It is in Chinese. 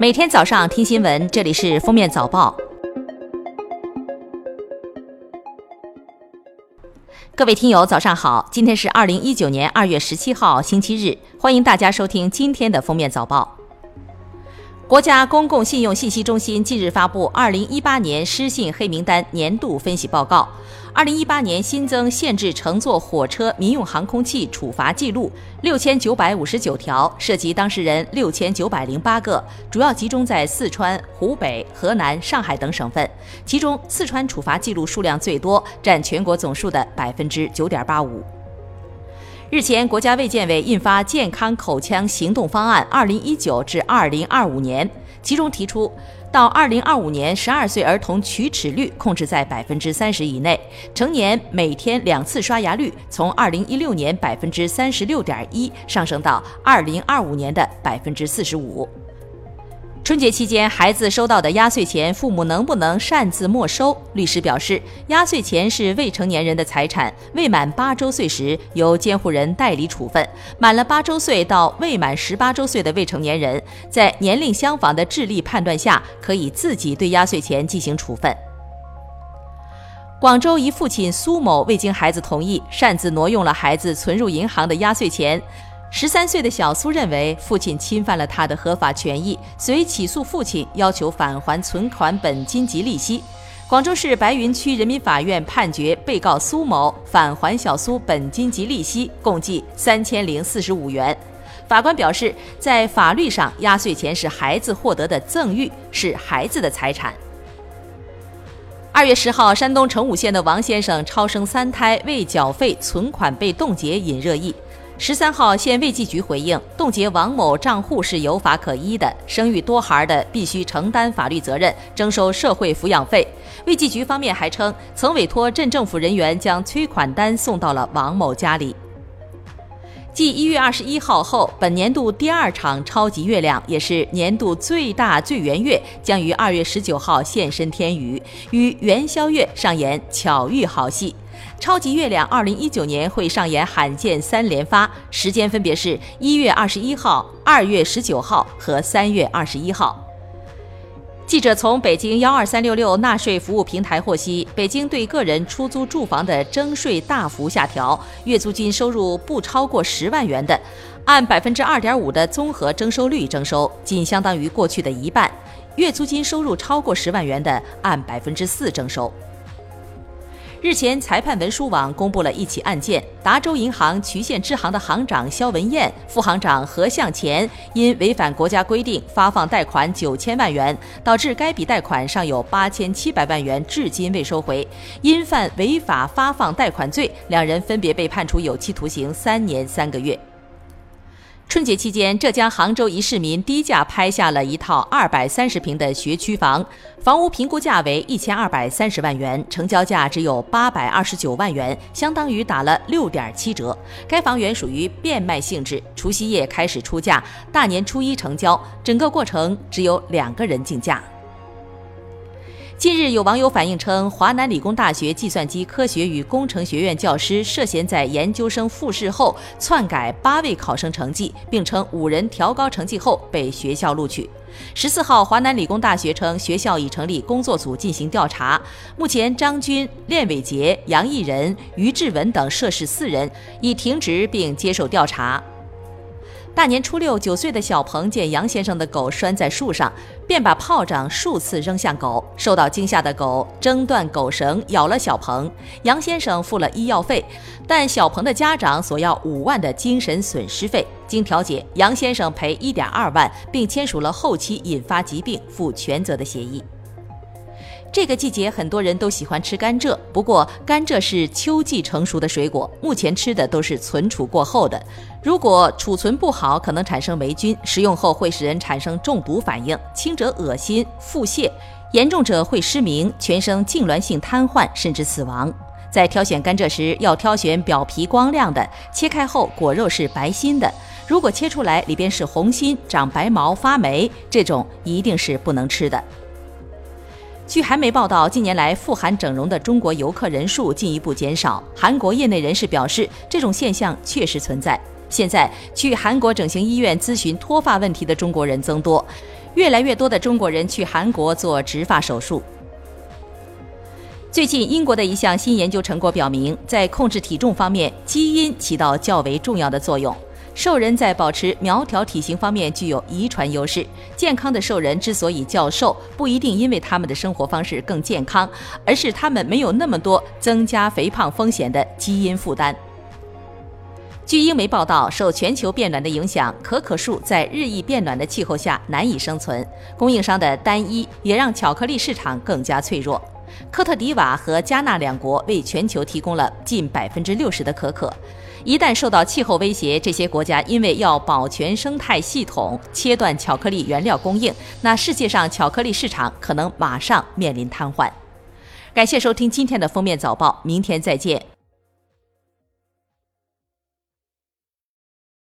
每天早上听新闻，这里是封面早报。各位听友，早上好！今天是二零一九年二月十七号，星期日，欢迎大家收听今天的封面早报。国家公共信用信息中心近日发布《二零一八年失信黑名单年度分析报告》。二零一八年新增限制乘坐火车、民用航空器处罚记录六千九百五十九条，涉及当事人六千九百零八个，主要集中在四川、湖北、河南、上海等省份。其中，四川处罚记录数量最多，占全国总数的百分之九点八五。日前，国家卫健委印发《健康口腔行动方案（二零一九至二零二五年）》，其中提出，到二零二五年，十二岁儿童龋齿率控制在百分之三十以内；成年每天两次刷牙率从二零一六年百分之三十六点一上升到二零二五年的百分之四十五。春节期间，孩子收到的压岁钱，父母能不能擅自没收？律师表示，压岁钱是未成年人的财产，未满八周岁时由监护人代理处分；满了八周岁到未满十八周岁的未成年人，在年龄相仿的智力判断下，可以自己对压岁钱进行处分。广州一父亲苏某未经孩子同意，擅自挪用了孩子存入银行的压岁钱。十三岁的小苏认为父亲侵犯了他的合法权益，遂起诉父亲，要求返还存款本金及利息。广州市白云区人民法院判决被告苏某返还小苏本金及利息，共计三千零四十五元。法官表示，在法律上，压岁钱是孩子获得的赠与，是孩子的财产。二月十号，山东成武县的王先生超生三胎未缴费，存款被冻结，引热议。十三号，县卫计局回应，冻结王某账户是有法可依的，生育多孩的必须承担法律责任，征收社会抚养费。卫计局方面还称，曾委托镇政府人员将催款单送到了王某家里。继一月二十一号后，本年度第二场超级月亮，也是年度最大最圆月，将于二月十九号现身天宇，与元宵月上演巧遇好戏。超级月亮二零一九年会上演罕见三连发，时间分别是一月二十一号、二月十九号和三月二十一号。记者从北京幺二三六六纳税服务平台获悉，北京对个人出租住房的征税大幅下调，月租金收入不超过十万元的，按百分之二点五的综合征收率征收，仅相当于过去的一半；月租金收入超过十万元的，按百分之四征收。日前，裁判文书网公布了一起案件：达州银行渠县支行的行长肖文艳、副行长何向前因违反国家规定发放贷款九千万元，导致该笔贷款尚有八千七百万元至今未收回，因犯违法发放贷款罪，两人分别被判处有期徒刑三年三个月。春节期间，浙江杭州一市民低价拍下了一套二百三十平的学区房，房屋评估价为一千二百三十万元，成交价只有八百二十九万元，相当于打了六点七折。该房源属于变卖性质，除夕夜开始出价，大年初一成交，整个过程只有两个人竞价。近日，有网友反映称，华南理工大学计算机科学与工程学院教师涉嫌在研究生复试后篡改八位考生成绩，并称五人调高成绩后被学校录取。十四号，华南理工大学称，学校已成立工作组进行调查，目前张军、练伟杰、杨毅仁、于志文等涉事四人已停职并接受调查。大年初六，九岁的小鹏见杨先生的狗拴在树上，便把炮仗数次扔向狗。受到惊吓的狗挣断狗绳，咬了小鹏。杨先生付了医药费，但小鹏的家长索要五万的精神损失费。经调解，杨先生赔一点二万，并签署了后期引发疾病负全责的协议。这个季节很多人都喜欢吃甘蔗，不过甘蔗是秋季成熟的水果，目前吃的都是存储过后的。如果储存不好，可能产生霉菌，食用后会使人产生中毒反应，轻者恶心、腹泻，严重者会失明、全身痉挛性瘫痪，甚至死亡。在挑选甘蔗时，要挑选表皮光亮的，切开后果肉是白心的。如果切出来里边是红心、长白毛、发霉，这种一定是不能吃的。据韩媒报道，近年来赴韩整容的中国游客人数进一步减少。韩国业内人士表示，这种现象确实存在。现在去韩国整形医院咨询脱发问题的中国人增多，越来越多的中国人去韩国做植发手术。最近，英国的一项新研究成果表明，在控制体重方面，基因起到较为重要的作用。瘦人在保持苗条体型方面具有遗传优势。健康的瘦人之所以较瘦，不一定因为他们的生活方式更健康，而是他们没有那么多增加肥胖风险的基因负担。据英媒报道，受全球变暖的影响，可可树在日益变暖的气候下难以生存，供应商的单一也让巧克力市场更加脆弱。科特迪瓦和加纳两国为全球提供了近百分之六十的可可。一旦受到气候威胁，这些国家因为要保全生态系统，切断巧克力原料供应，那世界上巧克力市场可能马上面临瘫痪。感谢收听今天的封面早报，明天再见。